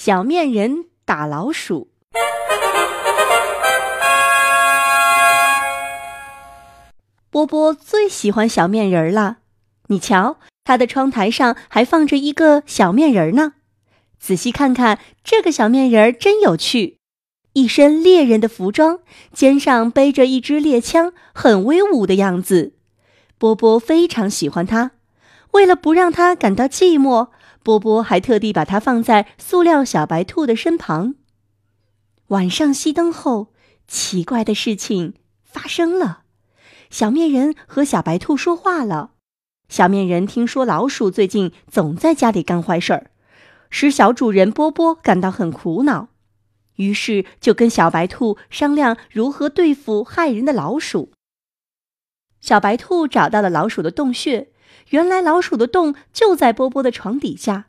小面人打老鼠。波波最喜欢小面人了。你瞧，他的窗台上还放着一个小面人呢。仔细看看，这个小面人真有趣，一身猎人的服装，肩上背着一支猎枪，很威武的样子。波波非常喜欢他。为了不让他感到寂寞，波波还特地把它放在塑料小白兔的身旁。晚上熄灯后，奇怪的事情发生了。小面人和小白兔说话了。小面人听说老鼠最近总在家里干坏事儿，使小主人波波感到很苦恼，于是就跟小白兔商量如何对付害人的老鼠。小白兔找到了老鼠的洞穴，原来老鼠的洞就在波波的床底下。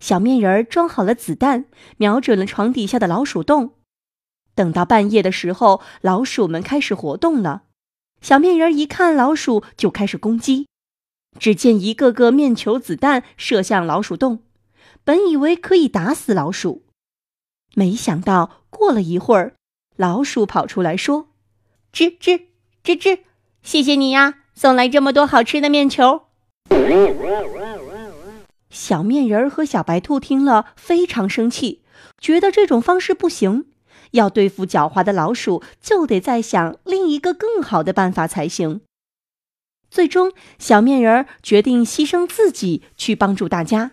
小面人装好了子弹，瞄准了床底下的老鼠洞。等到半夜的时候，老鼠们开始活动了。小面人一看老鼠，就开始攻击。只见一个个面球子弹射向老鼠洞，本以为可以打死老鼠，没想到过了一会儿，老鼠跑出来说：“吱吱吱吱，谢谢你呀，送来这么多好吃的面球。”小面人儿和小白兔听了非常生气，觉得这种方式不行。要对付狡猾的老鼠，就得再想另一个更好的办法才行。最终，小面人儿决定牺牲自己去帮助大家。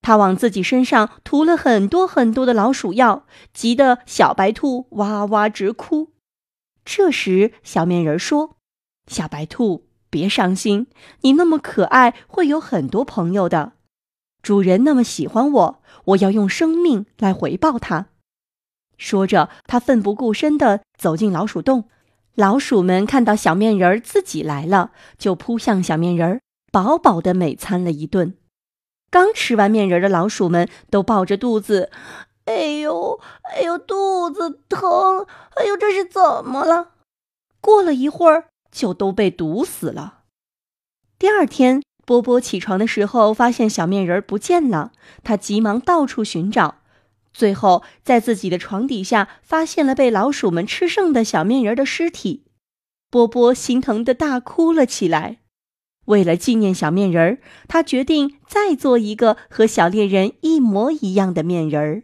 他往自己身上涂了很多很多的老鼠药，急得小白兔哇哇直哭。这时，小面人说：“小白兔，别伤心，你那么可爱，会有很多朋友的。主人那么喜欢我，我要用生命来回报他。”说着，他奋不顾身地走进老鼠洞。老鼠们看到小面人儿自己来了，就扑向小面人儿，饱饱的美餐了一顿。刚吃完面人的老鼠们都抱着肚子，哎呦，哎呦，肚子疼！哎呦，这是怎么了？过了一会儿，就都被毒死了。第二天，波波起床的时候，发现小面人不见了，他急忙到处寻找。最后，在自己的床底下发现了被老鼠们吃剩的小面人的尸体，波波心疼的大哭了起来。为了纪念小面人儿，他决定再做一个和小猎人一模一样的面人儿。